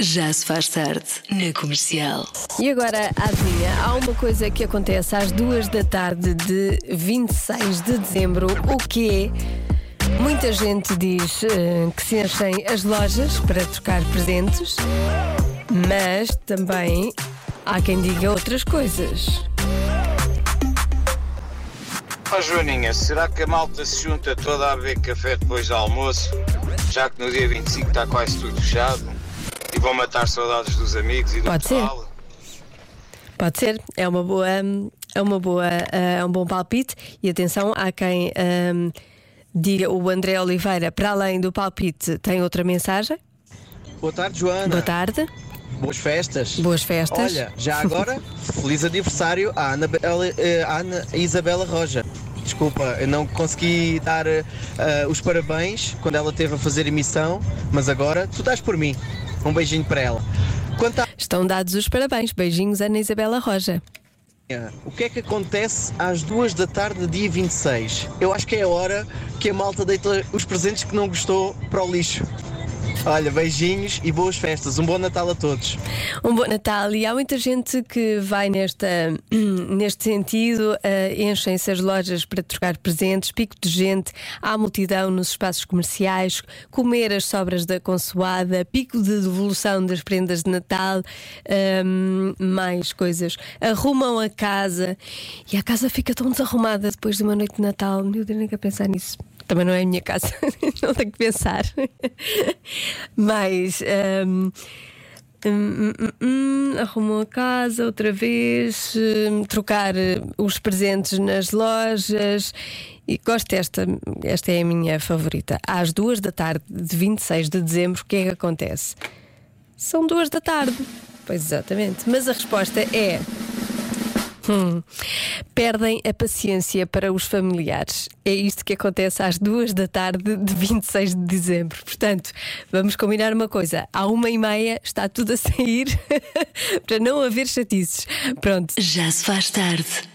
Já se faz tarde na comercial. E agora, adivinha, há uma coisa que acontece às duas da tarde de 26 de dezembro, o que é? Muita gente diz eh, que se enchem as lojas para trocar presentes, mas também há quem diga outras coisas. Ó Joaninha, será que a malta se junta toda a beber café depois do almoço? Já que no dia 25 está quase tudo fechado? Vão matar saudades dos amigos e do Pode ser. pessoal? Pode ser, é uma boa, é uma boa, eh, é um bom palpite. E atenção, há quem ehm, diga o André Oliveira, para além do palpite, tem outra mensagem. Boa tarde, Joana. Boa tarde, Boas festas. boas festas. Olha, já agora, feliz aniversário à Ana, eh, à Ana Isabela Roja. Desculpa, eu não consegui dar eh, os parabéns quando ela esteve a fazer emissão, mas agora tu dás por mim. Um beijinho para ela. À Estão dados os parabéns. Beijinhos, Ana Isabela Roja. o que é que acontece às duas da tarde, dia 26? Eu acho que é a hora que a malta deita os presentes que não gostou para o lixo. Olha, beijinhos e boas festas. Um bom Natal a todos. Um bom Natal e há muita gente que vai nesta, neste sentido, eh, enchem-se as lojas para trocar presentes, pico de gente, há multidão nos espaços comerciais, comer as sobras da consoada, pico de devolução das prendas de Natal, ehm, mais coisas. Arrumam a casa e a casa fica tão desarrumada depois de uma noite de Natal. Meu Deus, nem quero pensar nisso. Também não é a minha casa, não tenho que pensar. Mas. ehm, Hum, hum, hum, arrumam a casa outra vez, hum, trocar os presentes nas lojas. E gosto desta, esta é a minha favorita. Às duas da tarde de 26 de dezembro, o que é que acontece? São duas da tarde. Pois exatamente. Mas a resposta é. Hum, perdem a paciência para os familiares. É isto que acontece às duas da tarde de 26 de dezembro. Portanto, vamos combinar uma coisa: à uma e meia está tudo a sair para não haver chatices. Pronto, Já se faz tarde